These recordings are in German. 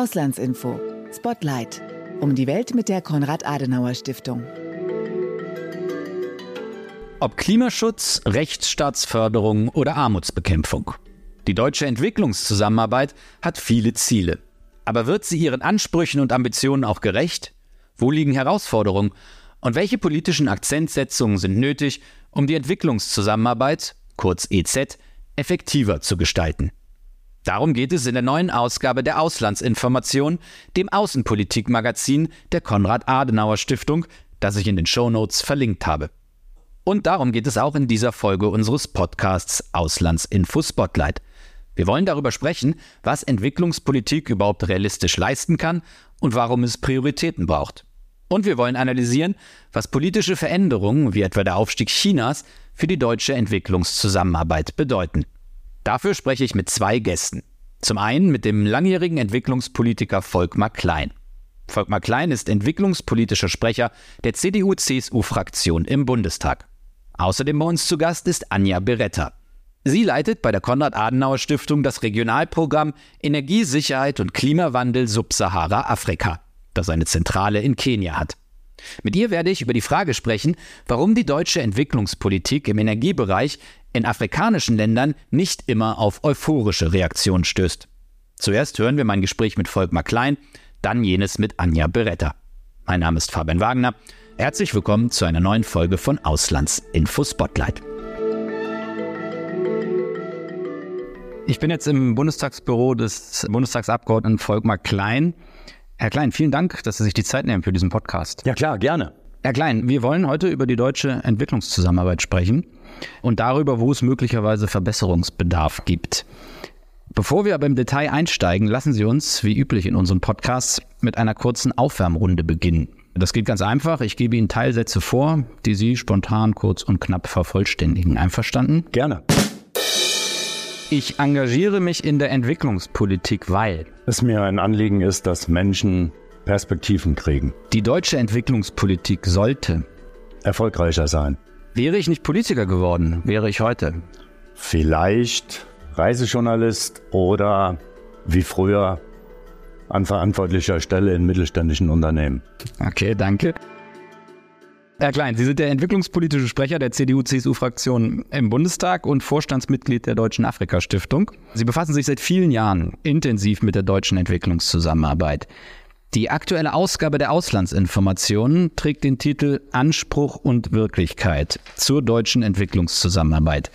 Auslandsinfo. Spotlight. Um die Welt mit der Konrad-Adenauer-Stiftung. Ob Klimaschutz, Rechtsstaatsförderung oder Armutsbekämpfung. Die deutsche Entwicklungszusammenarbeit hat viele Ziele. Aber wird sie ihren Ansprüchen und Ambitionen auch gerecht? Wo liegen Herausforderungen? Und welche politischen Akzentsetzungen sind nötig, um die Entwicklungszusammenarbeit, kurz EZ, effektiver zu gestalten? Darum geht es in der neuen Ausgabe der Auslandsinformation, dem Außenpolitikmagazin der Konrad-Adenauer-Stiftung, das ich in den Shownotes verlinkt habe. Und darum geht es auch in dieser Folge unseres Podcasts Auslandsinfo Spotlight. Wir wollen darüber sprechen, was Entwicklungspolitik überhaupt realistisch leisten kann und warum es Prioritäten braucht. Und wir wollen analysieren, was politische Veränderungen, wie etwa der Aufstieg Chinas, für die deutsche Entwicklungszusammenarbeit bedeuten. Dafür spreche ich mit zwei Gästen. Zum einen mit dem langjährigen Entwicklungspolitiker Volkmar Klein. Volkmar Klein ist entwicklungspolitischer Sprecher der CDU-CSU-Fraktion im Bundestag. Außerdem bei uns zu Gast ist Anja Beretta. Sie leitet bei der Konrad-Adenauer-Stiftung das Regionalprogramm Energiesicherheit und Klimawandel Subsahara-Afrika, das eine Zentrale in Kenia hat. Mit ihr werde ich über die Frage sprechen, warum die deutsche Entwicklungspolitik im Energiebereich in afrikanischen Ländern nicht immer auf euphorische Reaktionen stößt. Zuerst hören wir mein Gespräch mit Volkmar Klein, dann jenes mit Anja Beretta. Mein Name ist Fabian Wagner. Herzlich willkommen zu einer neuen Folge von Auslandsinfo Spotlight. Ich bin jetzt im Bundestagsbüro des Bundestagsabgeordneten Volkmar Klein. Herr Klein, vielen Dank, dass Sie sich die Zeit nehmen für diesen Podcast. Ja klar, gerne. Herr Klein, wir wollen heute über die deutsche Entwicklungszusammenarbeit sprechen und darüber, wo es möglicherweise Verbesserungsbedarf gibt. Bevor wir aber im Detail einsteigen, lassen Sie uns, wie üblich in unseren Podcasts, mit einer kurzen Aufwärmrunde beginnen. Das geht ganz einfach. Ich gebe Ihnen Teilsätze vor, die Sie spontan, kurz und knapp vervollständigen. Einverstanden? Gerne. Ich engagiere mich in der Entwicklungspolitik, weil es mir ein Anliegen ist, dass Menschen Perspektiven kriegen. Die deutsche Entwicklungspolitik sollte erfolgreicher sein. Wäre ich nicht Politiker geworden, wäre ich heute vielleicht Reisejournalist oder wie früher an verantwortlicher Stelle in mittelständischen Unternehmen. Okay, danke. Herr Klein, Sie sind der entwicklungspolitische Sprecher der CDU-CSU-Fraktion im Bundestag und Vorstandsmitglied der Deutschen Afrika-Stiftung. Sie befassen sich seit vielen Jahren intensiv mit der deutschen Entwicklungszusammenarbeit. Die aktuelle Ausgabe der Auslandsinformationen trägt den Titel Anspruch und Wirklichkeit zur deutschen Entwicklungszusammenarbeit.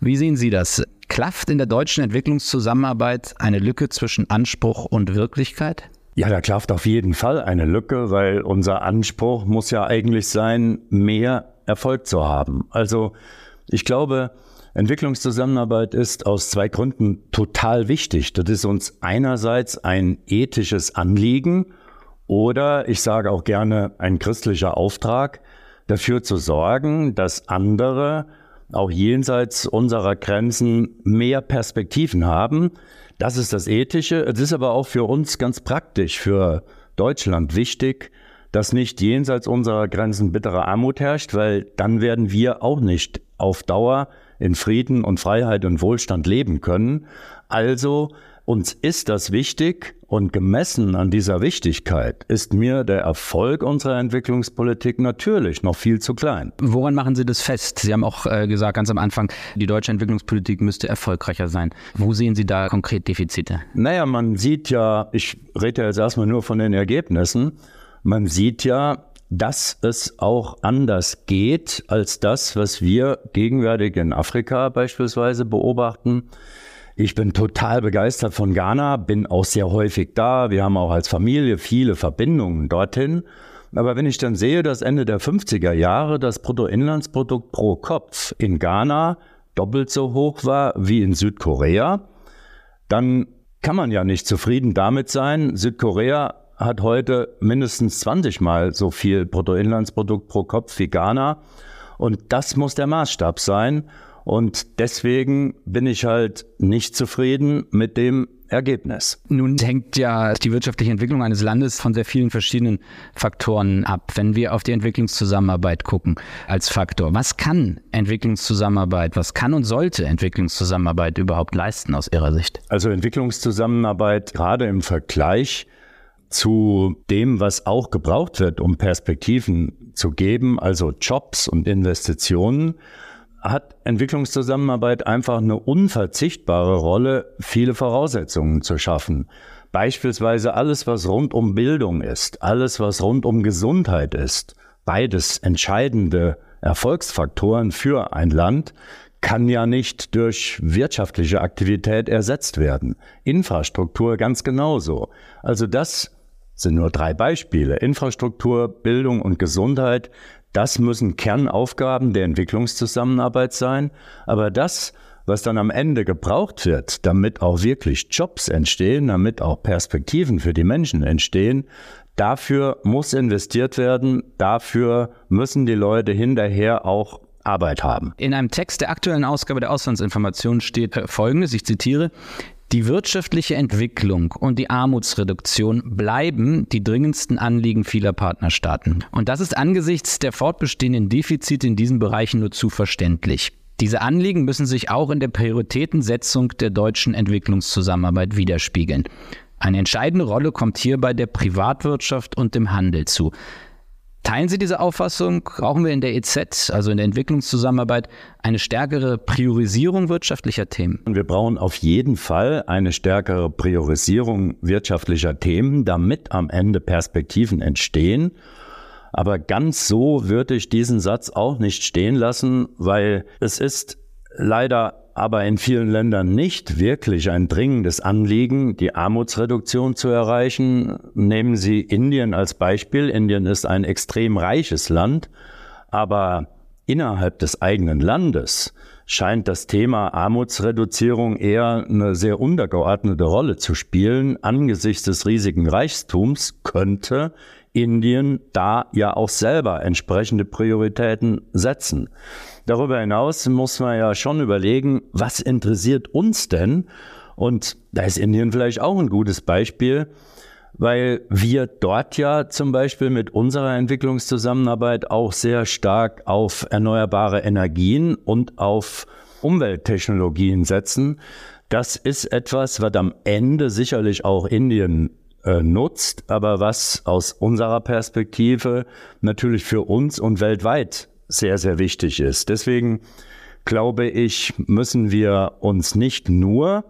Wie sehen Sie das? Klafft in der deutschen Entwicklungszusammenarbeit eine Lücke zwischen Anspruch und Wirklichkeit? Ja, da klafft auf jeden Fall eine Lücke, weil unser Anspruch muss ja eigentlich sein, mehr Erfolg zu haben. Also ich glaube, Entwicklungszusammenarbeit ist aus zwei Gründen total wichtig. Das ist uns einerseits ein ethisches Anliegen oder ich sage auch gerne ein christlicher Auftrag, dafür zu sorgen, dass andere auch jenseits unserer Grenzen mehr Perspektiven haben, das ist das Ethische. Es ist aber auch für uns ganz praktisch, für Deutschland wichtig, dass nicht jenseits unserer Grenzen bittere Armut herrscht, weil dann werden wir auch nicht auf Dauer in Frieden und Freiheit und Wohlstand leben können. Also uns ist das wichtig und gemessen an dieser Wichtigkeit ist mir der Erfolg unserer Entwicklungspolitik natürlich noch viel zu klein. Woran machen Sie das fest? Sie haben auch äh, gesagt ganz am Anfang, die deutsche Entwicklungspolitik müsste erfolgreicher sein. Wo sehen Sie da konkret Defizite? Naja, man sieht ja, ich rede ja jetzt erstmal nur von den Ergebnissen, man sieht ja, dass es auch anders geht als das, was wir gegenwärtig in Afrika beispielsweise beobachten. Ich bin total begeistert von Ghana, bin auch sehr häufig da. Wir haben auch als Familie viele Verbindungen dorthin. Aber wenn ich dann sehe, dass Ende der 50er Jahre das Bruttoinlandsprodukt pro Kopf in Ghana doppelt so hoch war wie in Südkorea, dann kann man ja nicht zufrieden damit sein. Südkorea hat heute mindestens 20 Mal so viel Bruttoinlandsprodukt pro Kopf wie Ghana. Und das muss der Maßstab sein. Und deswegen bin ich halt nicht zufrieden mit dem Ergebnis. Nun hängt ja die wirtschaftliche Entwicklung eines Landes von sehr vielen verschiedenen Faktoren ab. Wenn wir auf die Entwicklungszusammenarbeit gucken als Faktor, was kann Entwicklungszusammenarbeit, was kann und sollte Entwicklungszusammenarbeit überhaupt leisten aus Ihrer Sicht? Also Entwicklungszusammenarbeit gerade im Vergleich zu dem, was auch gebraucht wird, um Perspektiven zu geben, also Jobs und Investitionen, hat Entwicklungszusammenarbeit einfach eine unverzichtbare Rolle, viele Voraussetzungen zu schaffen. Beispielsweise alles, was rund um Bildung ist, alles, was rund um Gesundheit ist, beides entscheidende Erfolgsfaktoren für ein Land, kann ja nicht durch wirtschaftliche Aktivität ersetzt werden. Infrastruktur ganz genauso. Also das sind nur drei Beispiele. Infrastruktur, Bildung und Gesundheit das müssen Kernaufgaben der Entwicklungszusammenarbeit sein. Aber das, was dann am Ende gebraucht wird, damit auch wirklich Jobs entstehen, damit auch Perspektiven für die Menschen entstehen, dafür muss investiert werden, dafür müssen die Leute hinterher auch Arbeit haben. In einem Text der aktuellen Ausgabe der Auslandsinformation steht äh, Folgendes, ich zitiere, die wirtschaftliche Entwicklung und die Armutsreduktion bleiben die dringendsten Anliegen vieler Partnerstaaten. Und das ist angesichts der fortbestehenden Defizite in diesen Bereichen nur zu verständlich. Diese Anliegen müssen sich auch in der Prioritätensetzung der deutschen Entwicklungszusammenarbeit widerspiegeln. Eine entscheidende Rolle kommt hierbei der Privatwirtschaft und dem Handel zu. Teilen Sie diese Auffassung? Brauchen wir in der EZ, also in der Entwicklungszusammenarbeit, eine stärkere Priorisierung wirtschaftlicher Themen? Wir brauchen auf jeden Fall eine stärkere Priorisierung wirtschaftlicher Themen, damit am Ende Perspektiven entstehen. Aber ganz so würde ich diesen Satz auch nicht stehen lassen, weil es ist leider aber in vielen Ländern nicht wirklich ein dringendes Anliegen, die Armutsreduktion zu erreichen. Nehmen Sie Indien als Beispiel. Indien ist ein extrem reiches Land, aber innerhalb des eigenen Landes scheint das Thema Armutsreduzierung eher eine sehr untergeordnete Rolle zu spielen. Angesichts des riesigen Reichtums könnte Indien da ja auch selber entsprechende Prioritäten setzen. Darüber hinaus muss man ja schon überlegen, was interessiert uns denn? Und da ist Indien vielleicht auch ein gutes Beispiel, weil wir dort ja zum Beispiel mit unserer Entwicklungszusammenarbeit auch sehr stark auf erneuerbare Energien und auf Umwelttechnologien setzen. Das ist etwas, was am Ende sicherlich auch Indien äh, nutzt, aber was aus unserer Perspektive natürlich für uns und weltweit sehr, sehr wichtig ist. Deswegen glaube ich, müssen wir uns nicht nur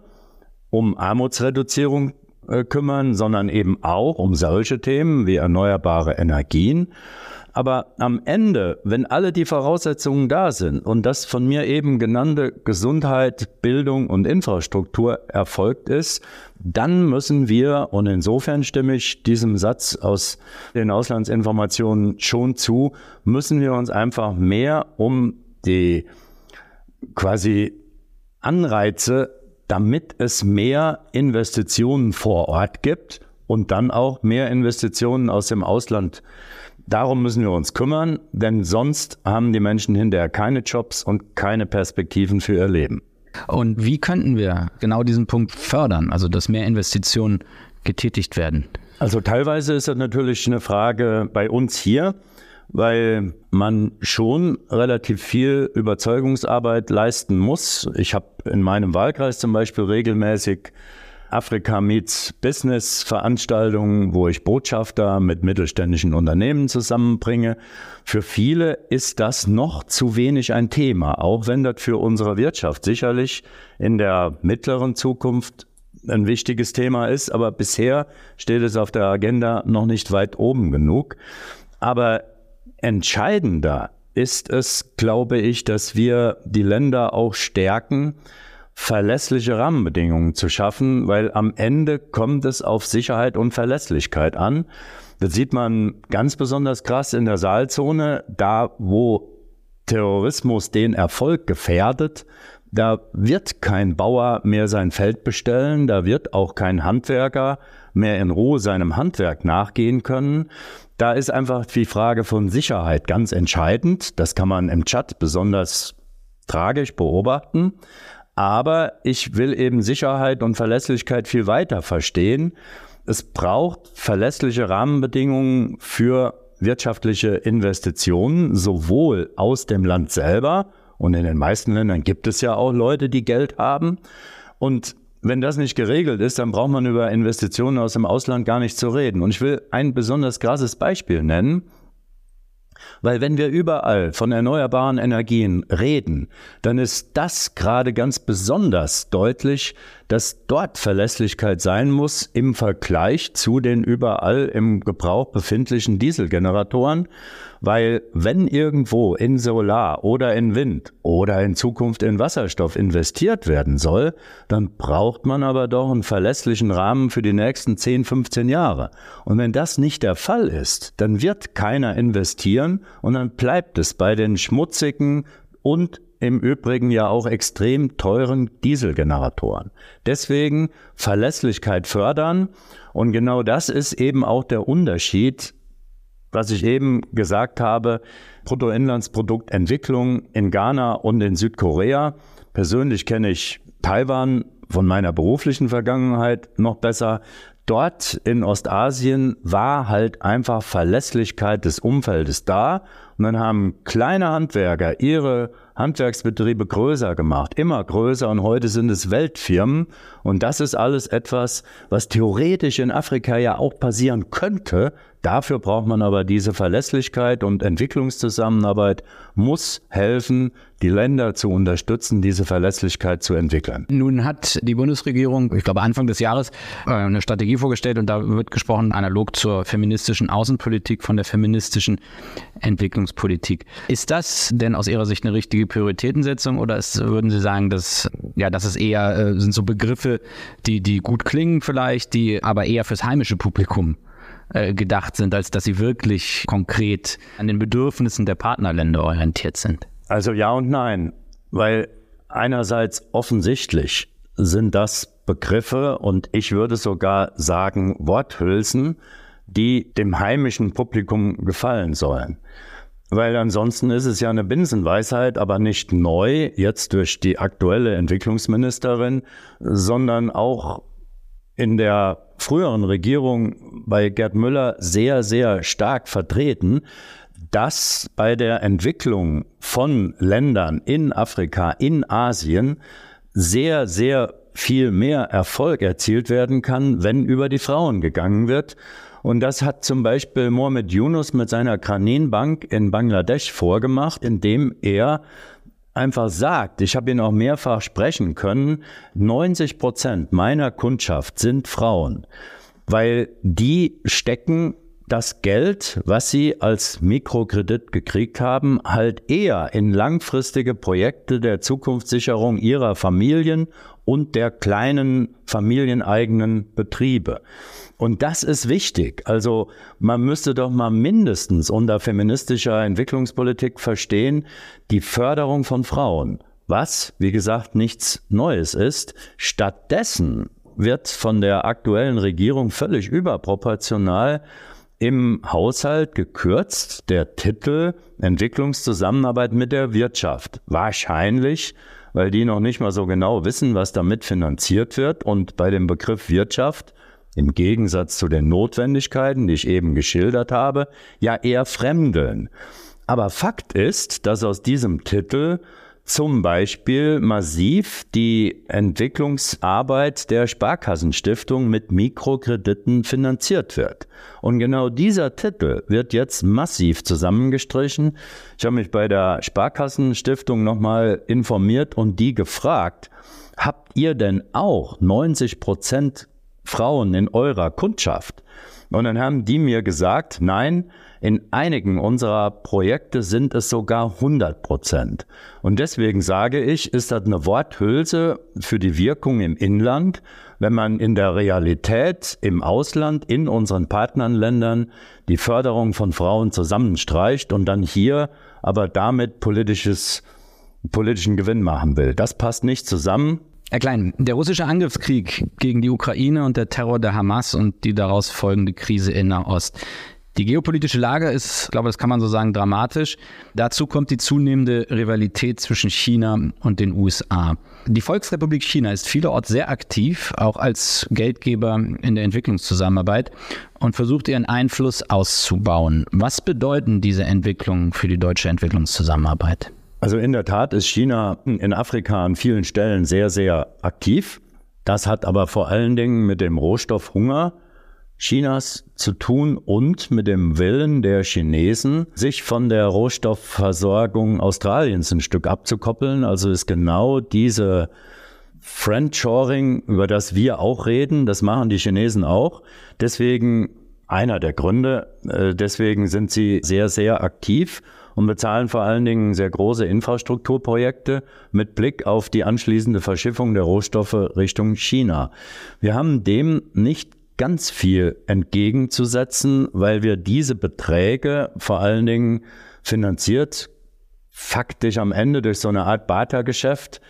um Armutsreduzierung äh, kümmern, sondern eben auch um solche Themen wie erneuerbare Energien. Aber am Ende, wenn alle die Voraussetzungen da sind und das von mir eben genannte Gesundheit, Bildung und Infrastruktur erfolgt ist, dann müssen wir, und insofern stimme ich diesem Satz aus den Auslandsinformationen schon zu, müssen wir uns einfach mehr um die quasi Anreize, damit es mehr Investitionen vor Ort gibt und dann auch mehr Investitionen aus dem Ausland Darum müssen wir uns kümmern, denn sonst haben die Menschen hinterher keine Jobs und keine Perspektiven für ihr Leben. Und wie könnten wir genau diesen Punkt fördern, also dass mehr Investitionen getätigt werden? Also teilweise ist das natürlich eine Frage bei uns hier, weil man schon relativ viel Überzeugungsarbeit leisten muss. Ich habe in meinem Wahlkreis zum Beispiel regelmäßig Afrika Meets Business Veranstaltungen, wo ich Botschafter mit mittelständischen Unternehmen zusammenbringe. Für viele ist das noch zu wenig ein Thema, auch wenn das für unsere Wirtschaft sicherlich in der mittleren Zukunft ein wichtiges Thema ist, aber bisher steht es auf der Agenda noch nicht weit oben genug. Aber entscheidender ist es, glaube ich, dass wir die Länder auch stärken, verlässliche Rahmenbedingungen zu schaffen, weil am Ende kommt es auf Sicherheit und Verlässlichkeit an. Das sieht man ganz besonders krass in der Saalzone, da wo Terrorismus den Erfolg gefährdet, da wird kein Bauer mehr sein Feld bestellen, da wird auch kein Handwerker mehr in Ruhe seinem Handwerk nachgehen können. Da ist einfach die Frage von Sicherheit ganz entscheidend. Das kann man im Chat besonders tragisch beobachten. Aber ich will eben Sicherheit und Verlässlichkeit viel weiter verstehen. Es braucht verlässliche Rahmenbedingungen für wirtschaftliche Investitionen, sowohl aus dem Land selber, und in den meisten Ländern gibt es ja auch Leute, die Geld haben. Und wenn das nicht geregelt ist, dann braucht man über Investitionen aus dem Ausland gar nicht zu reden. Und ich will ein besonders krasses Beispiel nennen. Weil wenn wir überall von erneuerbaren Energien reden, dann ist das gerade ganz besonders deutlich, dass dort Verlässlichkeit sein muss im Vergleich zu den überall im Gebrauch befindlichen Dieselgeneratoren. Weil wenn irgendwo in Solar oder in Wind oder in Zukunft in Wasserstoff investiert werden soll, dann braucht man aber doch einen verlässlichen Rahmen für die nächsten 10, 15 Jahre. Und wenn das nicht der Fall ist, dann wird keiner investieren und dann bleibt es bei den schmutzigen und im Übrigen ja auch extrem teuren Dieselgeneratoren. Deswegen Verlässlichkeit fördern. Und genau das ist eben auch der Unterschied was ich eben gesagt habe, Bruttoinlandsproduktentwicklung in Ghana und in Südkorea. Persönlich kenne ich Taiwan von meiner beruflichen Vergangenheit noch besser. Dort in Ostasien war halt einfach Verlässlichkeit des Umfeldes da. Und dann haben kleine Handwerker ihre Handwerksbetriebe größer gemacht, immer größer und heute sind es Weltfirmen. Und das ist alles etwas, was theoretisch in Afrika ja auch passieren könnte, Dafür braucht man aber diese Verlässlichkeit und Entwicklungszusammenarbeit muss helfen, die Länder zu unterstützen, diese Verlässlichkeit zu entwickeln. Nun hat die Bundesregierung, ich glaube Anfang des Jahres, äh, eine Strategie vorgestellt und da wird gesprochen analog zur feministischen Außenpolitik von der feministischen Entwicklungspolitik. Ist das denn aus Ihrer Sicht eine richtige Prioritätensetzung oder ist, würden Sie sagen, dass ja, das ist eher äh, sind so Begriffe, die die gut klingen vielleicht, die aber eher fürs heimische Publikum äh, gedacht sind, als dass sie wirklich konkret an den Bedürfnissen der Partnerländer orientiert sind? Also ja und nein, weil einerseits offensichtlich sind das Begriffe und ich würde sogar sagen Worthülsen, die dem heimischen Publikum gefallen sollen. Weil ansonsten ist es ja eine Binsenweisheit, aber nicht neu, jetzt durch die aktuelle Entwicklungsministerin, sondern auch in der früheren Regierung bei Gerd Müller sehr, sehr stark vertreten, dass bei der Entwicklung von Ländern in Afrika, in Asien sehr, sehr viel mehr Erfolg erzielt werden kann, wenn über die Frauen gegangen wird. Und das hat zum Beispiel Mohamed Yunus mit seiner Kraninbank in Bangladesch vorgemacht, indem er einfach sagt, ich habe ihn auch mehrfach sprechen können, 90 Prozent meiner Kundschaft sind Frauen, weil die stecken das Geld, was sie als Mikrokredit gekriegt haben, halt eher in langfristige Projekte der Zukunftssicherung ihrer Familien und der kleinen familieneigenen Betriebe. Und das ist wichtig. Also man müsste doch mal mindestens unter feministischer Entwicklungspolitik verstehen, die Förderung von Frauen, was, wie gesagt, nichts Neues ist. Stattdessen wird von der aktuellen Regierung völlig überproportional im Haushalt gekürzt, der Titel Entwicklungszusammenarbeit mit der Wirtschaft. Wahrscheinlich, weil die noch nicht mal so genau wissen, was damit finanziert wird. Und bei dem Begriff Wirtschaft im Gegensatz zu den Notwendigkeiten, die ich eben geschildert habe, ja eher fremdeln. Aber Fakt ist, dass aus diesem Titel zum Beispiel massiv die Entwicklungsarbeit der Sparkassenstiftung mit Mikrokrediten finanziert wird. Und genau dieser Titel wird jetzt massiv zusammengestrichen. Ich habe mich bei der Sparkassenstiftung nochmal informiert und die gefragt, habt ihr denn auch 90 Prozent Frauen in eurer Kundschaft? Und dann haben die mir gesagt, nein, in einigen unserer Projekte sind es sogar 100 Prozent. Und deswegen sage ich, ist das eine Worthülse für die Wirkung im Inland, wenn man in der Realität im Ausland, in unseren Partnerländern die Förderung von Frauen zusammenstreicht und dann hier aber damit politisches, politischen Gewinn machen will. Das passt nicht zusammen. Herr Klein, der russische Angriffskrieg gegen die Ukraine und der Terror der Hamas und die daraus folgende Krise in Nahost, Die geopolitische Lage ist, glaube das kann man so sagen, dramatisch. Dazu kommt die zunehmende Rivalität zwischen China und den USA. Die Volksrepublik China ist vielerorts sehr aktiv, auch als Geldgeber in der Entwicklungszusammenarbeit und versucht ihren Einfluss auszubauen. Was bedeuten diese Entwicklungen für die deutsche Entwicklungszusammenarbeit? Also in der Tat ist China in Afrika an vielen Stellen sehr, sehr aktiv. Das hat aber vor allen Dingen mit dem Rohstoffhunger Chinas zu tun und mit dem Willen der Chinesen, sich von der Rohstoffversorgung Australiens ein Stück abzukoppeln. Also ist genau diese Friendshoring, über das wir auch reden, das machen die Chinesen auch. Deswegen einer der Gründe, äh, deswegen sind sie sehr, sehr aktiv und bezahlen vor allen Dingen sehr große Infrastrukturprojekte mit Blick auf die anschließende Verschiffung der Rohstoffe Richtung China. Wir haben dem nicht ganz viel entgegenzusetzen, weil wir diese Beträge vor allen Dingen finanziert faktisch am Ende durch so eine Art Bartergeschäft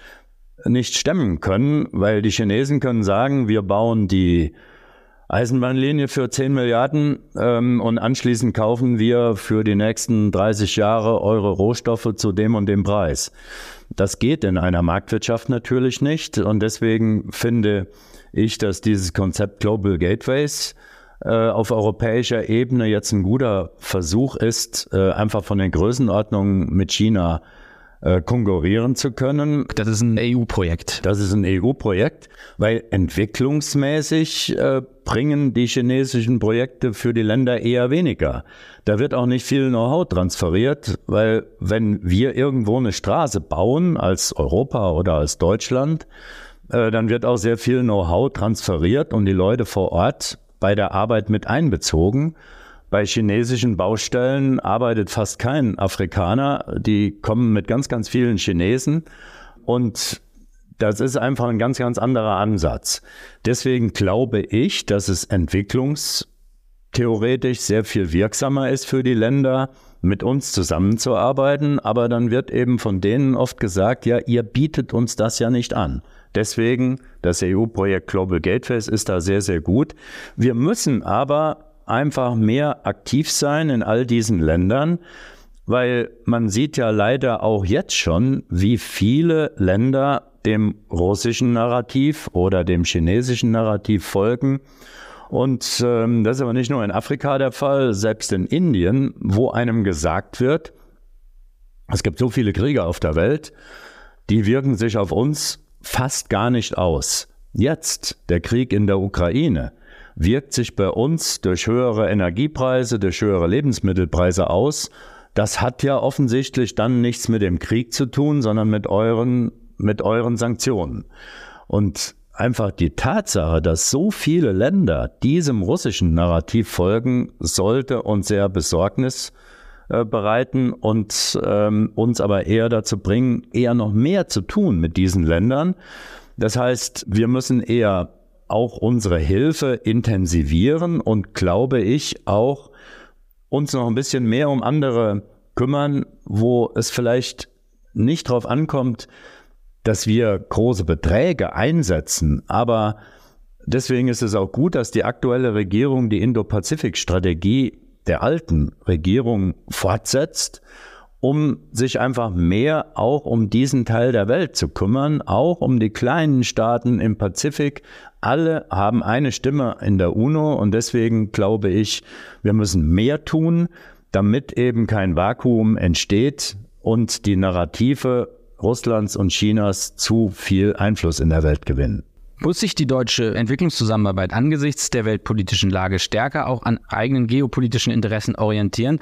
nicht stemmen können, weil die Chinesen können sagen, wir bauen die Eisenbahnlinie für 10 Milliarden ähm, und anschließend kaufen wir für die nächsten 30 Jahre eure Rohstoffe zu dem und dem Preis. Das geht in einer Marktwirtschaft natürlich nicht und deswegen finde ich, dass dieses Konzept Global Gateways äh, auf europäischer Ebene jetzt ein guter Versuch ist, äh, einfach von den Größenordnungen mit China äh, konkurrieren zu können. Das ist ein EU-Projekt. Das ist ein EU-Projekt, weil entwicklungsmäßig äh, bringen die chinesischen Projekte für die Länder eher weniger. Da wird auch nicht viel Know-how transferiert, weil wenn wir irgendwo eine Straße bauen als Europa oder als Deutschland, äh, dann wird auch sehr viel Know-how transferiert und die Leute vor Ort bei der Arbeit mit einbezogen. Bei chinesischen Baustellen arbeitet fast kein Afrikaner. Die kommen mit ganz, ganz vielen Chinesen. Und das ist einfach ein ganz, ganz anderer Ansatz. Deswegen glaube ich, dass es entwicklungstheoretisch sehr viel wirksamer ist für die Länder, mit uns zusammenzuarbeiten. Aber dann wird eben von denen oft gesagt, ja, ihr bietet uns das ja nicht an. Deswegen, das EU-Projekt Global Gateways ist da sehr, sehr gut. Wir müssen aber einfach mehr aktiv sein in all diesen Ländern, weil man sieht ja leider auch jetzt schon, wie viele Länder dem russischen Narrativ oder dem chinesischen Narrativ folgen. Und ähm, das ist aber nicht nur in Afrika der Fall, selbst in Indien, wo einem gesagt wird, es gibt so viele Kriege auf der Welt, die wirken sich auf uns fast gar nicht aus. Jetzt, der Krieg in der Ukraine, wirkt sich bei uns durch höhere Energiepreise, durch höhere Lebensmittelpreise aus. Das hat ja offensichtlich dann nichts mit dem Krieg zu tun, sondern mit euren, mit euren Sanktionen. Und einfach die Tatsache, dass so viele Länder diesem russischen Narrativ folgen, sollte uns sehr Besorgnis äh, bereiten und ähm, uns aber eher dazu bringen, eher noch mehr zu tun mit diesen Ländern. Das heißt, wir müssen eher auch unsere Hilfe intensivieren und glaube ich auch uns noch ein bisschen mehr um andere kümmern, wo es vielleicht nicht darauf ankommt, dass wir große Beträge einsetzen, aber deswegen ist es auch gut, dass die aktuelle Regierung die Indo-Pazifik-Strategie der alten Regierung fortsetzt, um sich einfach mehr auch um diesen Teil der Welt zu kümmern, auch um die kleinen Staaten im Pazifik. Alle haben eine Stimme in der UNO und deswegen glaube ich, wir müssen mehr tun, damit eben kein Vakuum entsteht und die Narrative Russlands und Chinas zu viel Einfluss in der Welt gewinnen. Muss sich die deutsche Entwicklungszusammenarbeit angesichts der weltpolitischen Lage stärker auch an eigenen geopolitischen Interessen orientieren?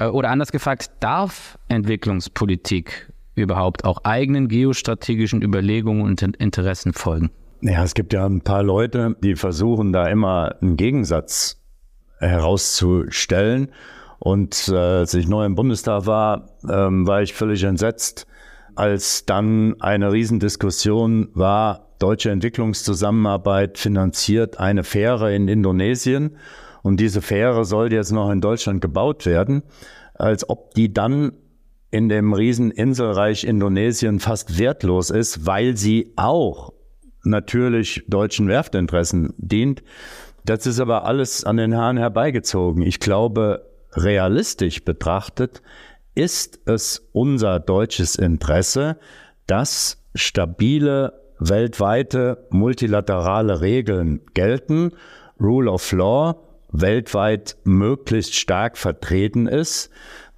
Äh, oder anders gefragt, darf Entwicklungspolitik überhaupt auch eigenen geostrategischen Überlegungen und Interessen folgen? Ja, es gibt ja ein paar Leute, die versuchen da immer einen Gegensatz herauszustellen. Und äh, als ich neu im Bundestag war, ähm, war ich völlig entsetzt, als dann eine Riesendiskussion war, deutsche Entwicklungszusammenarbeit finanziert eine Fähre in Indonesien und diese Fähre soll jetzt noch in Deutschland gebaut werden, als ob die dann in dem Rieseninselreich Indonesien fast wertlos ist, weil sie auch natürlich deutschen Werftinteressen dient. Das ist aber alles an den Haaren herbeigezogen. Ich glaube, realistisch betrachtet, ist es unser deutsches Interesse, dass stabile weltweite multilaterale Regeln gelten, Rule of Law weltweit möglichst stark vertreten ist.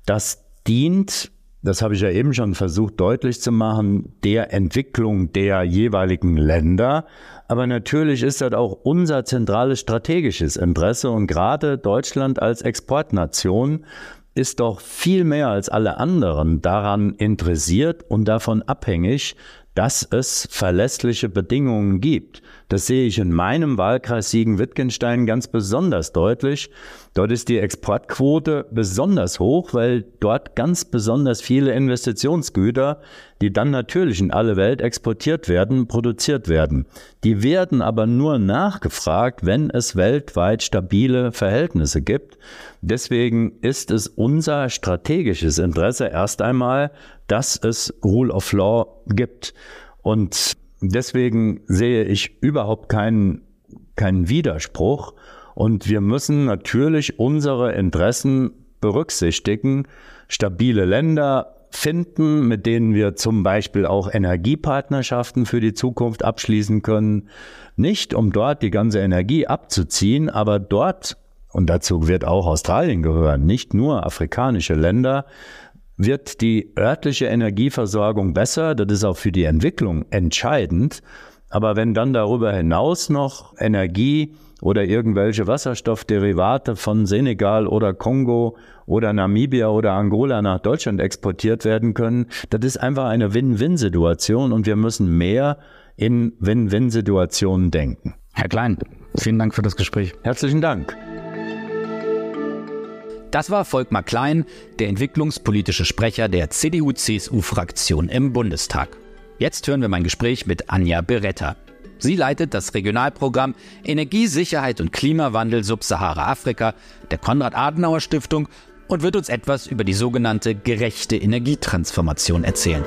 Das dient, das habe ich ja eben schon versucht deutlich zu machen, der Entwicklung der jeweiligen Länder. Aber natürlich ist das auch unser zentrales strategisches Interesse und gerade Deutschland als Exportnation ist doch viel mehr als alle anderen daran interessiert und davon abhängig, dass es verlässliche Bedingungen gibt. Das sehe ich in meinem Wahlkreis Siegen-Wittgenstein ganz besonders deutlich. Dort ist die Exportquote besonders hoch, weil dort ganz besonders viele Investitionsgüter, die dann natürlich in alle Welt exportiert werden, produziert werden. Die werden aber nur nachgefragt, wenn es weltweit stabile Verhältnisse gibt. Deswegen ist es unser strategisches Interesse erst einmal, dass es Rule of Law gibt. Und deswegen sehe ich überhaupt keinen, keinen Widerspruch. Und wir müssen natürlich unsere Interessen berücksichtigen, stabile Länder finden, mit denen wir zum Beispiel auch Energiepartnerschaften für die Zukunft abschließen können. Nicht um dort die ganze Energie abzuziehen, aber dort, und dazu wird auch Australien gehören, nicht nur afrikanische Länder, wird die örtliche Energieversorgung besser. Das ist auch für die Entwicklung entscheidend. Aber wenn dann darüber hinaus noch Energie oder irgendwelche Wasserstoffderivate von Senegal oder Kongo oder Namibia oder Angola nach Deutschland exportiert werden können, das ist einfach eine Win-Win-Situation und wir müssen mehr in Win-Win-Situationen denken. Herr Klein, vielen Dank für das Gespräch. Herzlichen Dank. Das war Volkmar Klein, der entwicklungspolitische Sprecher der CDU-CSU-Fraktion im Bundestag. Jetzt hören wir mein Gespräch mit Anja Beretta. Sie leitet das Regionalprogramm Energiesicherheit und Klimawandel Subsahara-Afrika der Konrad-Adenauer-Stiftung und wird uns etwas über die sogenannte gerechte Energietransformation erzählen.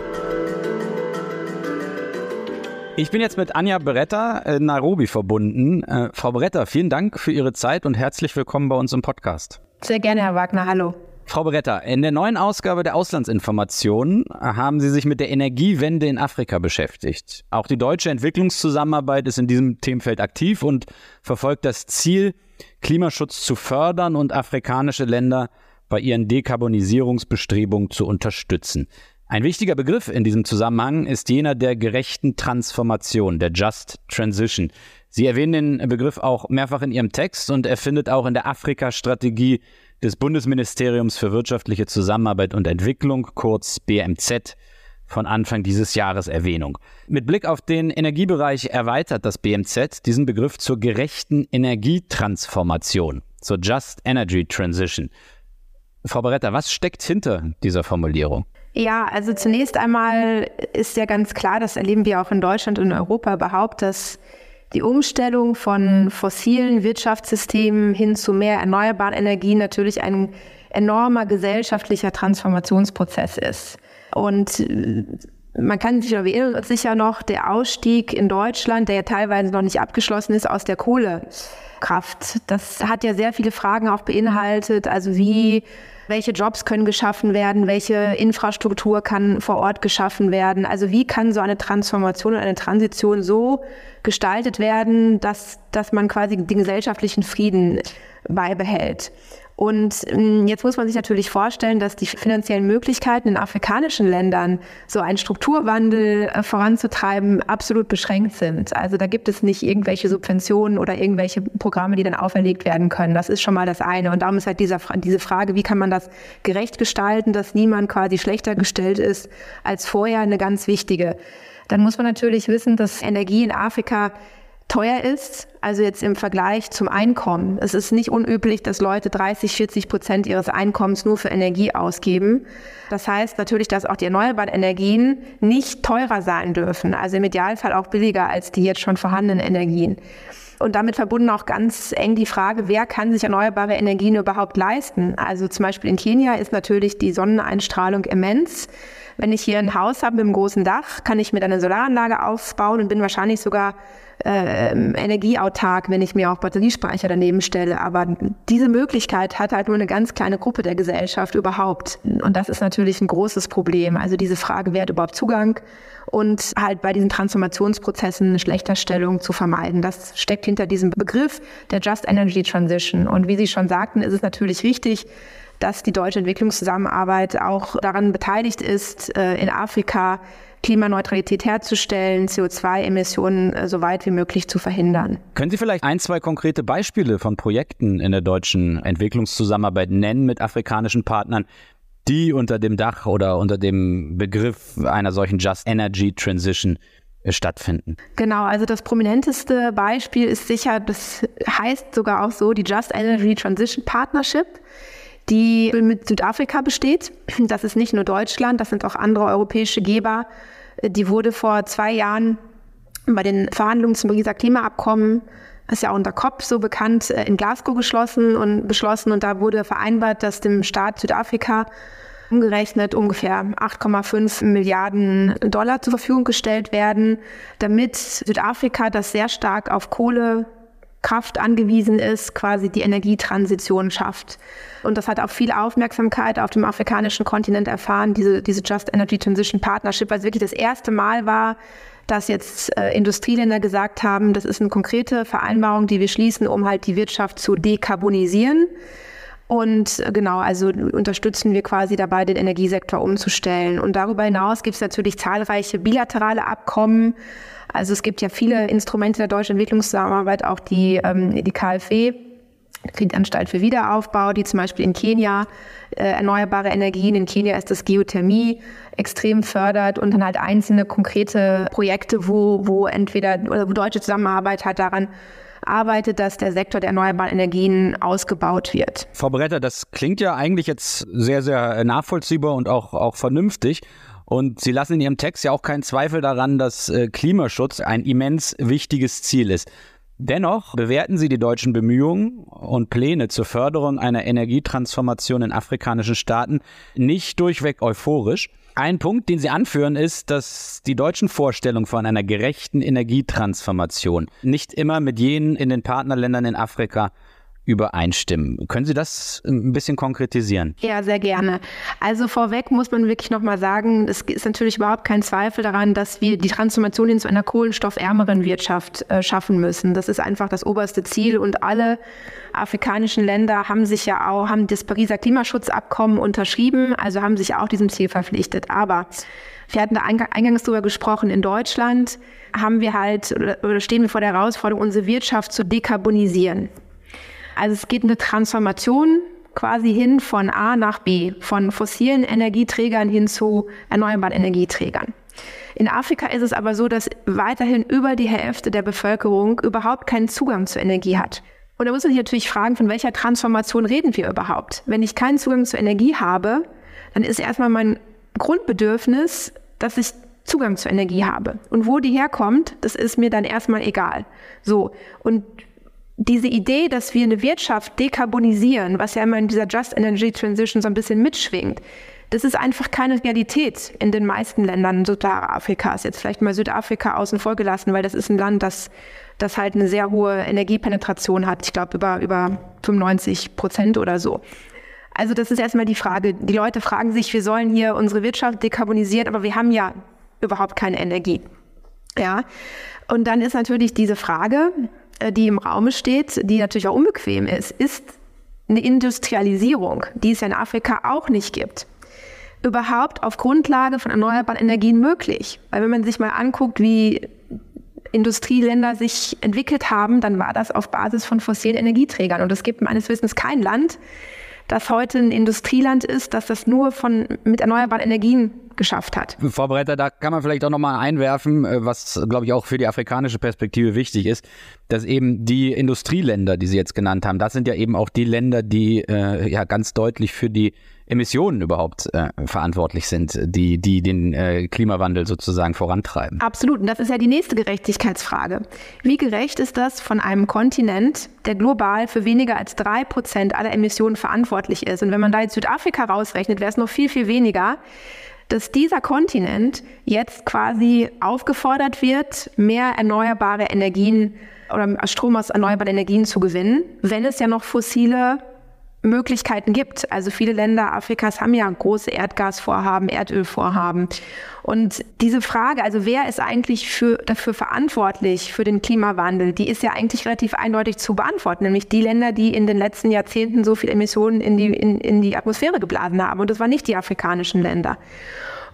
Ich bin jetzt mit Anja Beretta in Nairobi verbunden. Äh, Frau Beretta, vielen Dank für Ihre Zeit und herzlich willkommen bei uns im Podcast. Sehr gerne, Herr Wagner. Hallo. Frau Beretta, in der neuen Ausgabe der Auslandsinformation haben Sie sich mit der Energiewende in Afrika beschäftigt. Auch die deutsche Entwicklungszusammenarbeit ist in diesem Themenfeld aktiv und verfolgt das Ziel, Klimaschutz zu fördern und afrikanische Länder bei ihren Dekarbonisierungsbestrebungen zu unterstützen. Ein wichtiger Begriff in diesem Zusammenhang ist jener der gerechten Transformation, der Just Transition. Sie erwähnen den Begriff auch mehrfach in Ihrem Text und er findet auch in der Afrika-Strategie des Bundesministeriums für wirtschaftliche Zusammenarbeit und Entwicklung, kurz BMZ, von Anfang dieses Jahres Erwähnung. Mit Blick auf den Energiebereich erweitert das BMZ diesen Begriff zur gerechten Energietransformation, zur Just Energy Transition. Frau Beretta, was steckt hinter dieser Formulierung? Ja, also zunächst einmal ist ja ganz klar, das erleben wir auch in Deutschland und Europa überhaupt, dass die Umstellung von fossilen Wirtschaftssystemen hin zu mehr erneuerbaren Energien natürlich ein enormer gesellschaftlicher Transformationsprozess ist. Und äh, man kann sich erinnern, sicher noch der Ausstieg in Deutschland, der ja teilweise noch nicht abgeschlossen ist, aus der Kohlekraft. Das hat ja sehr viele Fragen auch beinhaltet. Also wie welche Jobs können geschaffen werden? Welche Infrastruktur kann vor Ort geschaffen werden? Also wie kann so eine Transformation und eine Transition so gestaltet werden, dass, dass man quasi den gesellschaftlichen Frieden beibehält? Und ähm, jetzt muss man sich natürlich vorstellen, dass die finanziellen Möglichkeiten in afrikanischen Ländern, so einen Strukturwandel äh, voranzutreiben, absolut beschränkt sind. Also da gibt es nicht irgendwelche Subventionen oder irgendwelche Programme, die dann auferlegt werden können. Das ist schon mal das eine. Und darum ist halt dieser, diese Frage, wie kann man das gerecht gestalten, dass niemand quasi schlechter gestellt ist als vorher, eine ganz wichtige. Dann muss man natürlich wissen, dass Energie in Afrika teuer ist, also jetzt im Vergleich zum Einkommen. Es ist nicht unüblich, dass Leute 30, 40 Prozent ihres Einkommens nur für Energie ausgeben. Das heißt natürlich, dass auch die erneuerbaren Energien nicht teurer sein dürfen, also im Idealfall auch billiger als die jetzt schon vorhandenen Energien. Und damit verbunden auch ganz eng die Frage, wer kann sich erneuerbare Energien überhaupt leisten? Also zum Beispiel in Kenia ist natürlich die Sonneneinstrahlung immens. Wenn ich hier ein Haus habe mit einem großen Dach, kann ich mir dann eine Solaranlage aufbauen und bin wahrscheinlich sogar äh, energieautark, wenn ich mir auch Batteriespeicher daneben stelle. Aber diese Möglichkeit hat halt nur eine ganz kleine Gruppe der Gesellschaft überhaupt. Und das ist natürlich ein großes Problem. Also diese Frage, wer hat überhaupt Zugang? Und halt bei diesen Transformationsprozessen eine Schlechterstellung zu vermeiden. Das steckt hinter diesem Begriff der Just Energy Transition. Und wie Sie schon sagten, ist es natürlich richtig, dass die deutsche Entwicklungszusammenarbeit auch daran beteiligt ist, äh, in Afrika Klimaneutralität herzustellen, CO2-Emissionen äh, so weit wie möglich zu verhindern. Können Sie vielleicht ein, zwei konkrete Beispiele von Projekten in der deutschen Entwicklungszusammenarbeit nennen mit afrikanischen Partnern, die unter dem Dach oder unter dem Begriff einer solchen Just Energy Transition äh, stattfinden. Genau, also das prominenteste Beispiel ist sicher, das heißt sogar auch so, die Just Energy Transition Partnership die mit Südafrika besteht. Das ist nicht nur Deutschland, das sind auch andere europäische Geber. Die wurde vor zwei Jahren bei den Verhandlungen zum Pariser Klimaabkommen, das ist ja auch unter COP so bekannt, äh, in Glasgow geschlossen und beschlossen. Und da wurde vereinbart, dass dem Staat Südafrika umgerechnet ungefähr 8,5 Milliarden Dollar zur Verfügung gestellt werden, damit Südafrika, das sehr stark auf Kohle Kraft angewiesen ist, quasi die Energietransition schafft. Und das hat auch viel Aufmerksamkeit auf dem afrikanischen Kontinent erfahren, diese, diese Just Energy Transition Partnership, weil es wirklich das erste Mal war, dass jetzt äh, Industrieländer gesagt haben, das ist eine konkrete Vereinbarung, die wir schließen, um halt die Wirtschaft zu dekarbonisieren. Und äh, genau, also unterstützen wir quasi dabei, den Energiesektor umzustellen. Und darüber hinaus gibt es natürlich zahlreiche bilaterale Abkommen, also es gibt ja viele Instrumente der deutschen Entwicklungszusammenarbeit, auch die, ähm, die KfW, Kreditanstalt für Wiederaufbau, die zum Beispiel in Kenia äh, erneuerbare Energien, in Kenia ist das Geothermie, extrem fördert und dann halt einzelne konkrete Projekte, wo, wo entweder oder wo deutsche Zusammenarbeit halt daran arbeitet, dass der Sektor der erneuerbaren Energien ausgebaut wird. Frau Bretter, das klingt ja eigentlich jetzt sehr, sehr nachvollziehbar und auch, auch vernünftig. Und Sie lassen in Ihrem Text ja auch keinen Zweifel daran, dass äh, Klimaschutz ein immens wichtiges Ziel ist. Dennoch bewerten Sie die deutschen Bemühungen und Pläne zur Förderung einer Energietransformation in afrikanischen Staaten nicht durchweg euphorisch. Ein Punkt, den Sie anführen, ist, dass die deutschen Vorstellungen von einer gerechten Energietransformation nicht immer mit jenen in den Partnerländern in Afrika übereinstimmen. Können Sie das ein bisschen konkretisieren? Ja, sehr gerne. Also vorweg muss man wirklich nochmal sagen, es ist natürlich überhaupt kein Zweifel daran, dass wir die Transformation hin zu einer kohlenstoffärmeren Wirtschaft äh, schaffen müssen. Das ist einfach das oberste Ziel und alle afrikanischen Länder haben sich ja auch, haben das Pariser Klimaschutzabkommen unterschrieben, also haben sich auch diesem Ziel verpflichtet. Aber wir hatten da eingangs darüber gesprochen, in Deutschland haben wir halt oder stehen wir vor der Herausforderung, unsere Wirtschaft zu dekarbonisieren. Also es geht eine Transformation quasi hin von A nach B, von fossilen Energieträgern hin zu erneuerbaren Energieträgern. In Afrika ist es aber so, dass weiterhin über die Hälfte der Bevölkerung überhaupt keinen Zugang zur Energie hat. Und da muss man sich natürlich fragen, von welcher Transformation reden wir überhaupt? Wenn ich keinen Zugang zur Energie habe, dann ist erstmal mein Grundbedürfnis, dass ich Zugang zur Energie habe. Und wo die herkommt, das ist mir dann erstmal egal. So. Und diese Idee, dass wir eine Wirtschaft dekarbonisieren, was ja immer in dieser Just Energy Transition so ein bisschen mitschwingt, das ist einfach keine Realität in den meisten Ländern Südafrikas. Jetzt vielleicht mal Südafrika außen vor gelassen, weil das ist ein Land, das, das halt eine sehr hohe Energiepenetration hat. Ich glaube, über, über 95 Prozent oder so. Also das ist erstmal die Frage. Die Leute fragen sich, wir sollen hier unsere Wirtschaft dekarbonisieren, aber wir haben ja überhaupt keine Energie. Ja. Und dann ist natürlich diese Frage, die im Raum steht, die natürlich auch unbequem ist, ist eine Industrialisierung, die es ja in Afrika auch nicht gibt. Überhaupt auf Grundlage von erneuerbaren Energien möglich. Weil wenn man sich mal anguckt, wie Industrieländer sich entwickelt haben, dann war das auf Basis von fossilen Energieträgern. Und es gibt meines Wissens kein Land, das heute ein Industrieland ist, das das nur von, mit erneuerbaren Energien geschafft hat. Vorbereiter, da kann man vielleicht auch nochmal einwerfen, äh, was, glaube ich, auch für die afrikanische Perspektive wichtig ist, dass eben die Industrieländer, die Sie jetzt genannt haben, das sind ja eben auch die Länder, die äh, ja ganz deutlich für die Emissionen überhaupt äh, verantwortlich sind, die, die den äh, Klimawandel sozusagen vorantreiben. Absolut. Und das ist ja die nächste Gerechtigkeitsfrage. Wie gerecht ist das von einem Kontinent, der global für weniger als drei Prozent aller Emissionen verantwortlich ist? Und wenn man da jetzt Südafrika rausrechnet, wäre es noch viel, viel weniger dass dieser Kontinent jetzt quasi aufgefordert wird, mehr erneuerbare Energien oder Strom aus erneuerbaren Energien zu gewinnen, wenn es ja noch fossile Möglichkeiten gibt. Also viele Länder Afrikas haben ja große Erdgasvorhaben, Erdölvorhaben. Und diese Frage, also wer ist eigentlich für, dafür verantwortlich für den Klimawandel, die ist ja eigentlich relativ eindeutig zu beantworten, nämlich die Länder, die in den letzten Jahrzehnten so viel Emissionen in die, in, in die Atmosphäre geblasen haben. Und das waren nicht die afrikanischen Länder.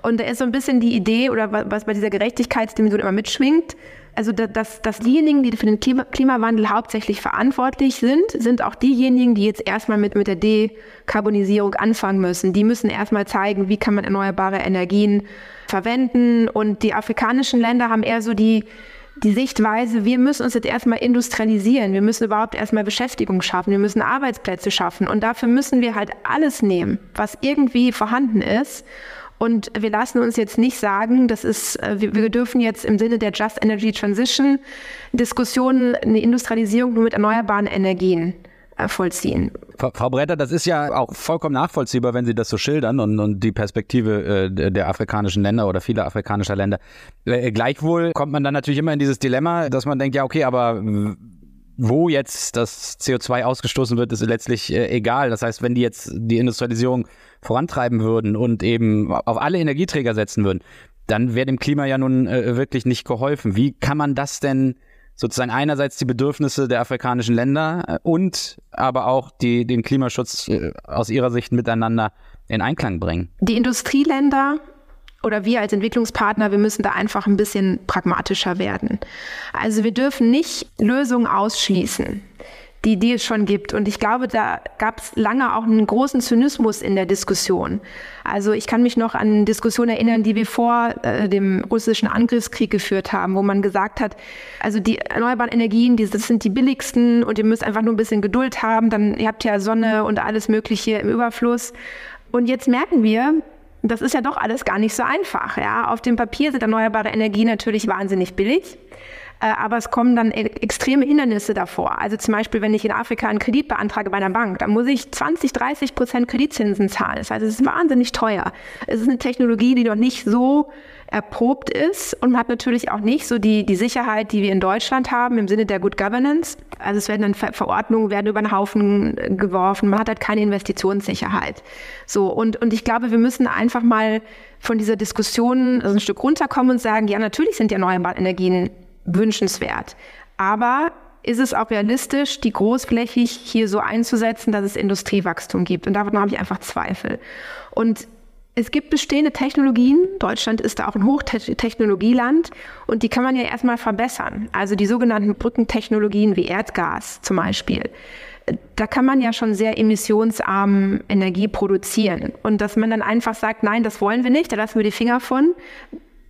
Und da ist so ein bisschen die Idee oder was bei dieser Gerechtigkeitsdimension immer mitschwingt, also dass, dass diejenigen, die für den Klimawandel hauptsächlich verantwortlich sind, sind auch diejenigen, die jetzt erstmal mit, mit der Dekarbonisierung anfangen müssen. Die müssen erstmal zeigen, wie kann man erneuerbare Energien verwenden. Und die afrikanischen Länder haben eher so die, die Sichtweise, wir müssen uns jetzt erstmal industrialisieren, wir müssen überhaupt erstmal Beschäftigung schaffen, wir müssen Arbeitsplätze schaffen und dafür müssen wir halt alles nehmen, was irgendwie vorhanden ist und wir lassen uns jetzt nicht sagen, das ist, äh, wir, dürfen jetzt im Sinne der Just Energy Transition Diskussionen eine Industrialisierung nur mit erneuerbaren Energien äh, vollziehen. Frau Bretter, das ist ja auch vollkommen nachvollziehbar, wenn Sie das so schildern und, und die Perspektive äh, der afrikanischen Länder oder vieler afrikanischer Länder. Äh, gleichwohl kommt man dann natürlich immer in dieses Dilemma, dass man denkt, ja, okay, aber wo jetzt das CO2 ausgestoßen wird, ist letztlich äh, egal. Das heißt, wenn die jetzt die Industrialisierung vorantreiben würden und eben auf alle Energieträger setzen würden, dann wäre dem Klima ja nun äh, wirklich nicht geholfen. Wie kann man das denn sozusagen einerseits die Bedürfnisse der afrikanischen Länder äh, und aber auch die, den Klimaschutz äh, aus ihrer Sicht miteinander in Einklang bringen? Die Industrieländer oder wir als Entwicklungspartner, wir müssen da einfach ein bisschen pragmatischer werden. Also wir dürfen nicht Lösungen ausschließen die, die es schon gibt. Und ich glaube, da gab es lange auch einen großen Zynismus in der Diskussion. Also ich kann mich noch an Diskussionen erinnern, die wir vor äh, dem russischen Angriffskrieg geführt haben, wo man gesagt hat, also die erneuerbaren Energien, die, das sind die billigsten und ihr müsst einfach nur ein bisschen Geduld haben, dann ihr habt ja Sonne und alles Mögliche im Überfluss. Und jetzt merken wir, das ist ja doch alles gar nicht so einfach. Ja? Auf dem Papier sind erneuerbare Energien natürlich wahnsinnig billig. Äh, aber es kommen dann e-, extreme Hindernisse davor. Also zum Beispiel, wenn ich in Afrika einen Kredit beantrage bei einer Bank, dann muss ich 20, 30 Prozent Kreditzinsen zahlen. Das heißt, es ist wahnsinnig teuer. Es ist eine Technologie, die noch nicht so erprobt ist und man hat natürlich auch nicht so die, die Sicherheit, die wir in Deutschland haben im Sinne der Good Governance. Also es werden dann Ver Verordnungen werden über den Haufen geworfen. Man hat halt keine Investitionssicherheit. So und und ich glaube, wir müssen einfach mal von dieser Diskussion also ein Stück runterkommen und sagen, ja, natürlich sind die erneuerbaren Energien wünschenswert. Aber ist es auch realistisch, die großflächig hier so einzusetzen, dass es Industriewachstum gibt? Und davon habe ich einfach Zweifel. Und es gibt bestehende Technologien. Deutschland ist da auch ein Hochtechnologieland und die kann man ja erstmal verbessern. Also die sogenannten Brückentechnologien wie Erdgas zum Beispiel. Da kann man ja schon sehr emissionsarm Energie produzieren. Und dass man dann einfach sagt, nein, das wollen wir nicht, da lassen wir die Finger von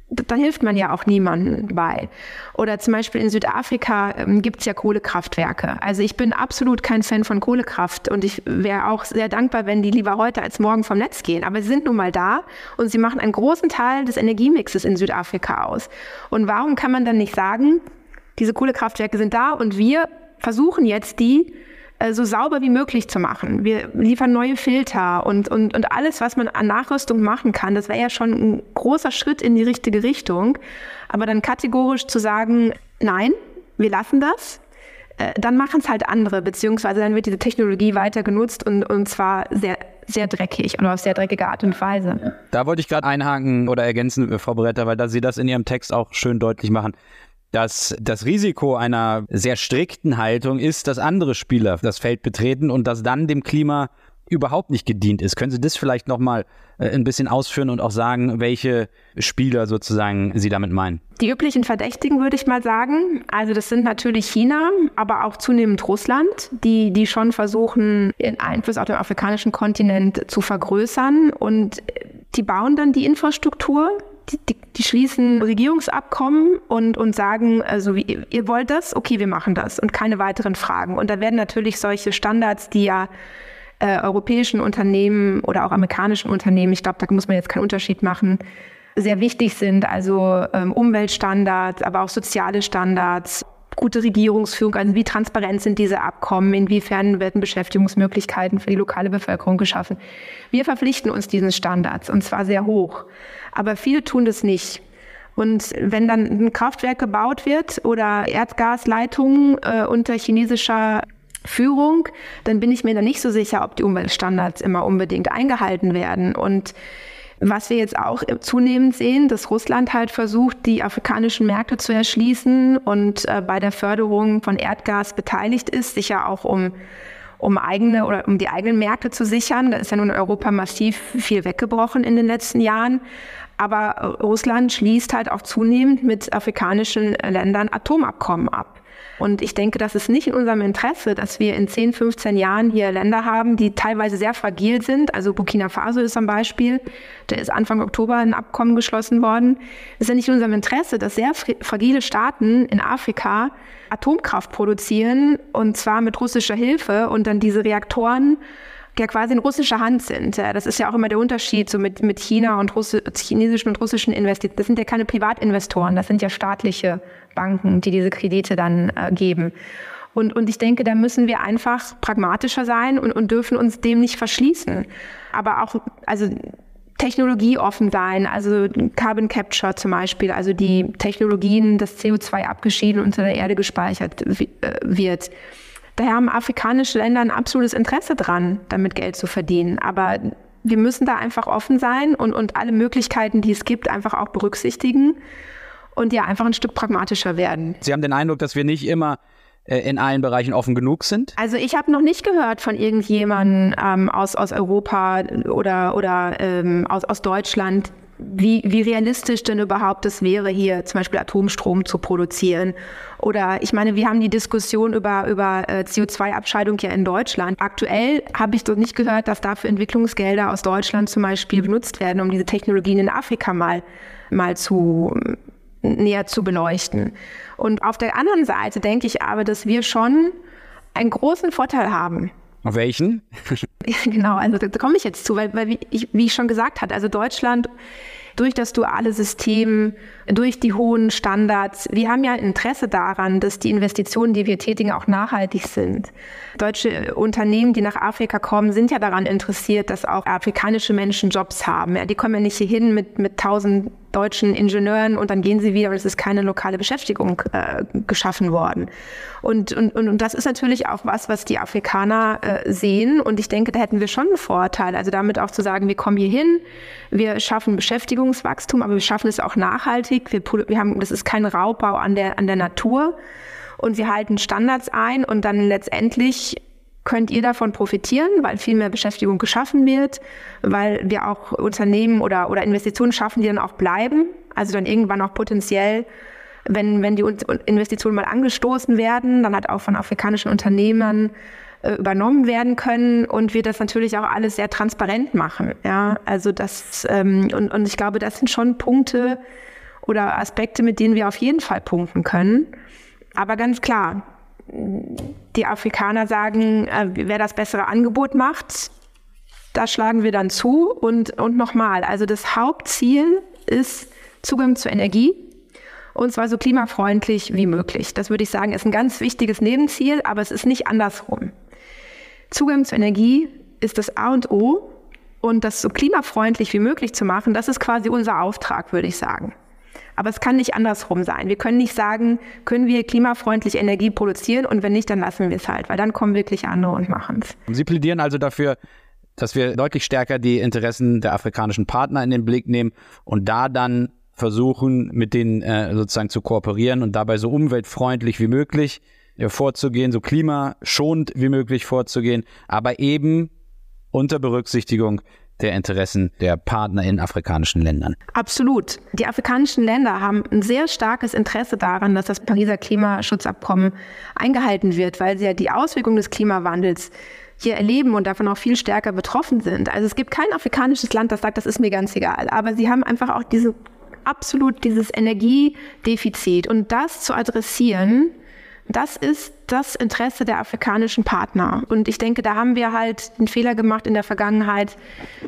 da hilft man ja auch niemandem bei. Oder zum Beispiel in Südafrika ähm, gibt es ja Kohlekraftwerke. Also ich bin absolut kein Fan von Kohlekraft und ich wäre auch sehr dankbar, wenn die lieber heute als morgen vom Netz gehen. Aber sie sind nun mal da und sie machen einen großen Teil des Energiemixes in Südafrika aus. Und warum kann man dann nicht sagen, diese Kohlekraftwerke sind da und wir versuchen jetzt die äh, so sauber wie möglich zu machen. Wir liefern neue Filter und, und, und alles, was man an Nachrüstung machen kann. Das wäre ja schon ein großer Schritt in die richtige Richtung. Aber dann kategorisch zu sagen, nein, wir lassen das, äh, dann machen es halt andere, beziehungsweise dann wird diese Technologie weiter genutzt und, und zwar sehr, sehr dreckig und auf sehr dreckige Art und Weise. Da wollte ich gerade einhaken oder ergänzen, Frau Bretter, weil da Sie das in Ihrem Text auch schön deutlich machen dass das Risiko einer sehr strikten Haltung ist, dass andere Spieler das Feld betreten und dass dann dem Klima überhaupt nicht gedient ist. Können Sie das vielleicht nochmal äh, ein bisschen ausführen und auch sagen, welche Spieler sozusagen Sie damit meinen? Die üblichen Verdächtigen würde ich mal sagen. Also das sind natürlich China, aber auch zunehmend Russland, die, die schon versuchen, ihren Einfluss auf dem afrikanischen Kontinent zu vergrößern. Und die bauen dann die Infrastruktur, die, die, schließen Regierungsabkommen und, und sagen, also ihr wollt das, okay, wir machen das und keine weiteren Fragen. Und da werden natürlich solche Standards, die ja äh, europäischen Unternehmen oder auch amerikanischen Unternehmen, ich glaube, da muss man jetzt keinen Unterschied machen, sehr wichtig sind, also ähm, Umweltstandards, aber auch soziale Standards, gute Regierungsführung, also wie transparent sind diese Abkommen, inwiefern werden Beschäftigungsmöglichkeiten für die lokale Bevölkerung geschaffen. Wir verpflichten uns diesen Standards und zwar sehr hoch. Aber viele tun das nicht. Und wenn dann ein Kraftwerk gebaut wird oder Erdgasleitungen äh, unter chinesischer Führung, dann bin ich mir da nicht so sicher, ob die Umweltstandards immer unbedingt eingehalten werden. Und was wir jetzt auch zunehmend sehen, dass Russland halt versucht, die afrikanischen Märkte zu erschließen und äh, bei der Förderung von Erdgas beteiligt ist, sicher auch um um eigene oder um die eigenen Märkte zu sichern. Da ist ja nun in Europa massiv viel weggebrochen in den letzten Jahren. Aber Russland schließt halt auch zunehmend mit afrikanischen Ländern Atomabkommen ab. Und ich denke, das ist nicht in unserem Interesse, dass wir in 10, 15 Jahren hier Länder haben, die teilweise sehr fragil sind. Also Burkina Faso ist ein Beispiel. Da ist Anfang Oktober ein Abkommen geschlossen worden. Es ist ja nicht in unserem Interesse, dass sehr fragile Staaten in Afrika Atomkraft produzieren und zwar mit russischer Hilfe und dann diese Reaktoren ja quasi in russischer Hand sind. Das ist ja auch immer der Unterschied so mit, mit China und Russi chinesischen und russischen Investoren. Das sind ja keine Privatinvestoren, das sind ja staatliche Banken, die diese Kredite dann äh, geben. Und, und ich denke, da müssen wir einfach pragmatischer sein und, und dürfen uns dem nicht verschließen. Aber auch, also technologieoffen sein, also Carbon Capture zum Beispiel, also die Technologien, dass CO2 abgeschieden unter der Erde gespeichert äh, wird. Daher haben afrikanische Länder ein absolutes Interesse dran, damit Geld zu verdienen. Aber wir müssen da einfach offen sein und, und alle Möglichkeiten, die es gibt, einfach auch berücksichtigen und ja, einfach ein Stück pragmatischer werden. Sie haben den Eindruck, dass wir nicht immer äh, in allen Bereichen offen genug sind? Also ich habe noch nicht gehört von irgendjemandem ähm, aus, aus Europa oder, oder ähm, aus, aus Deutschland, wie, wie realistisch denn überhaupt es wäre, hier zum Beispiel Atomstrom zu produzieren. Oder ich meine, wir haben die Diskussion über, über äh, CO2-Abscheidung ja in Deutschland. Aktuell habe ich doch nicht gehört, dass dafür Entwicklungsgelder aus Deutschland zum Beispiel benutzt werden, um diese Technologien in Afrika mal, mal zu näher zu beleuchten. Und auf der anderen Seite denke ich aber, dass wir schon einen großen Vorteil haben. Auf welchen? genau, also da komme ich jetzt zu, weil, weil wie, ich, wie ich schon gesagt habe, also Deutschland durch das duale System, durch die hohen Standards. Wir haben ja Interesse daran, dass die Investitionen, die wir tätigen, auch nachhaltig sind. Deutsche Unternehmen, die nach Afrika kommen, sind ja daran interessiert, dass auch afrikanische Menschen Jobs haben. Ja, die kommen ja nicht hierhin mit, mit tausend deutschen Ingenieuren und dann gehen sie wieder und es ist keine lokale Beschäftigung äh, geschaffen worden. Und, und, und das ist natürlich auch was, was die Afrikaner äh, sehen und ich denke, da hätten wir schon einen Vorteil. Also damit auch zu sagen, wir kommen hier hin, wir schaffen Beschäftigungswachstum, aber wir schaffen es auch nachhaltig. Wir, wir haben, das ist kein Raubbau an der, an der Natur und wir halten Standards ein und dann letztendlich könnt ihr davon profitieren, weil viel mehr Beschäftigung geschaffen wird, weil wir auch Unternehmen oder, oder Investitionen schaffen, die dann auch bleiben, also dann irgendwann auch potenziell, wenn, wenn die Investitionen mal angestoßen werden, dann hat auch von afrikanischen Unternehmern äh, übernommen werden können und wir das natürlich auch alles sehr transparent machen. Ja, also das ähm, und, und ich glaube, das sind schon Punkte oder Aspekte, mit denen wir auf jeden Fall punkten können. Aber ganz klar, die Afrikaner sagen, äh, wer das bessere Angebot macht, da schlagen wir dann zu. Und, und nochmal, also das Hauptziel ist Zugang zur Energie und zwar so klimafreundlich wie möglich. Das würde ich sagen, ist ein ganz wichtiges Nebenziel, aber es ist nicht andersrum. Zugang zur Energie ist das A und O und das so klimafreundlich wie möglich zu machen, das ist quasi unser Auftrag, würde ich sagen. Aber es kann nicht andersrum sein. Wir können nicht sagen, können wir klimafreundlich Energie produzieren und wenn nicht, dann lassen wir es halt, weil dann kommen wirklich andere und machen es. Sie plädieren also dafür, dass wir deutlich stärker die Interessen der afrikanischen Partner in den Blick nehmen und da dann versuchen, mit denen äh, sozusagen zu kooperieren und dabei so umweltfreundlich wie möglich äh, vorzugehen, so klimaschonend wie möglich vorzugehen, aber eben unter Berücksichtigung der Interessen der Partner in afrikanischen Ländern. Absolut. Die afrikanischen Länder haben ein sehr starkes Interesse daran, dass das Pariser Klimaschutzabkommen eingehalten wird, weil sie ja die Auswirkungen des Klimawandels hier erleben und davon auch viel stärker betroffen sind. Also es gibt kein afrikanisches Land, das sagt, das ist mir ganz egal. Aber sie haben einfach auch diese absolut dieses Energiedefizit und das zu adressieren, das ist das Interesse der afrikanischen Partner. Und ich denke, da haben wir halt den Fehler gemacht in der Vergangenheit,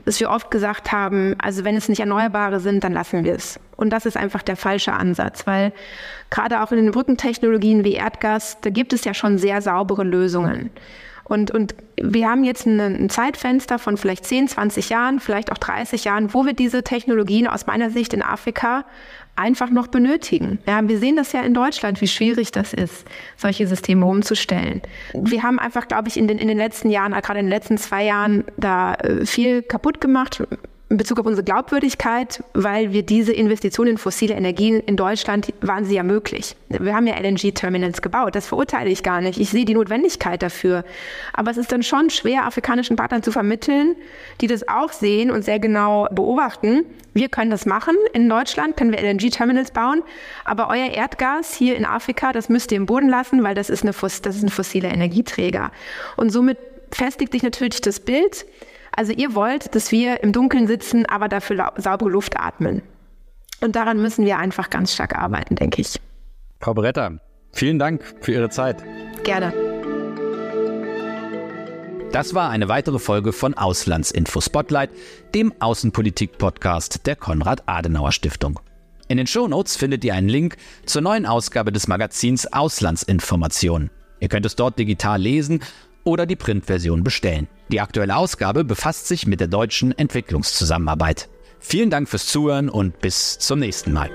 dass wir oft gesagt haben, also wenn es nicht Erneuerbare sind, dann lassen wir es. Und das ist einfach der falsche Ansatz, weil gerade auch in den Brückentechnologien wie Erdgas, da gibt es ja schon sehr saubere Lösungen. Und, und wir haben jetzt ein Zeitfenster von vielleicht 10, 20 Jahren, vielleicht auch 30 Jahren, wo wir diese Technologien aus meiner Sicht in Afrika einfach noch benötigen. Ja, wir sehen das ja in Deutschland, wie schwierig das ist, solche Systeme umzustellen. Wir haben einfach, glaube ich, in den, in den letzten Jahren, gerade in den letzten zwei Jahren, da äh, viel kaputt gemacht in Bezug auf unsere Glaubwürdigkeit, weil wir diese Investitionen in fossile Energien in Deutschland waren sie ja möglich. Wir haben ja LNG-Terminals gebaut. Das verurteile ich gar nicht. Ich sehe die Notwendigkeit dafür. Aber es ist dann schon schwer, afrikanischen Partnern zu vermitteln, die das auch sehen und sehr genau beobachten. Wir können das machen. In Deutschland können wir LNG-Terminals bauen. Aber euer Erdgas hier in Afrika, das müsst ihr im Boden lassen, weil das ist, eine, das ist ein fossiler Energieträger. Und somit festigt sich natürlich das Bild, also ihr wollt, dass wir im Dunkeln sitzen, aber dafür saubere Luft atmen. Und daran müssen wir einfach ganz stark arbeiten, denke ich. Frau Bretter, vielen Dank für Ihre Zeit. Gerne. Das war eine weitere Folge von Auslandsinfo Spotlight, dem Außenpolitik-Podcast der Konrad-Adenauer-Stiftung. In den Shownotes findet ihr einen Link zur neuen Ausgabe des Magazins Auslandsinformation. Ihr könnt es dort digital lesen oder die Printversion bestellen. Die aktuelle Ausgabe befasst sich mit der deutschen Entwicklungszusammenarbeit. Vielen Dank fürs Zuhören und bis zum nächsten Mal.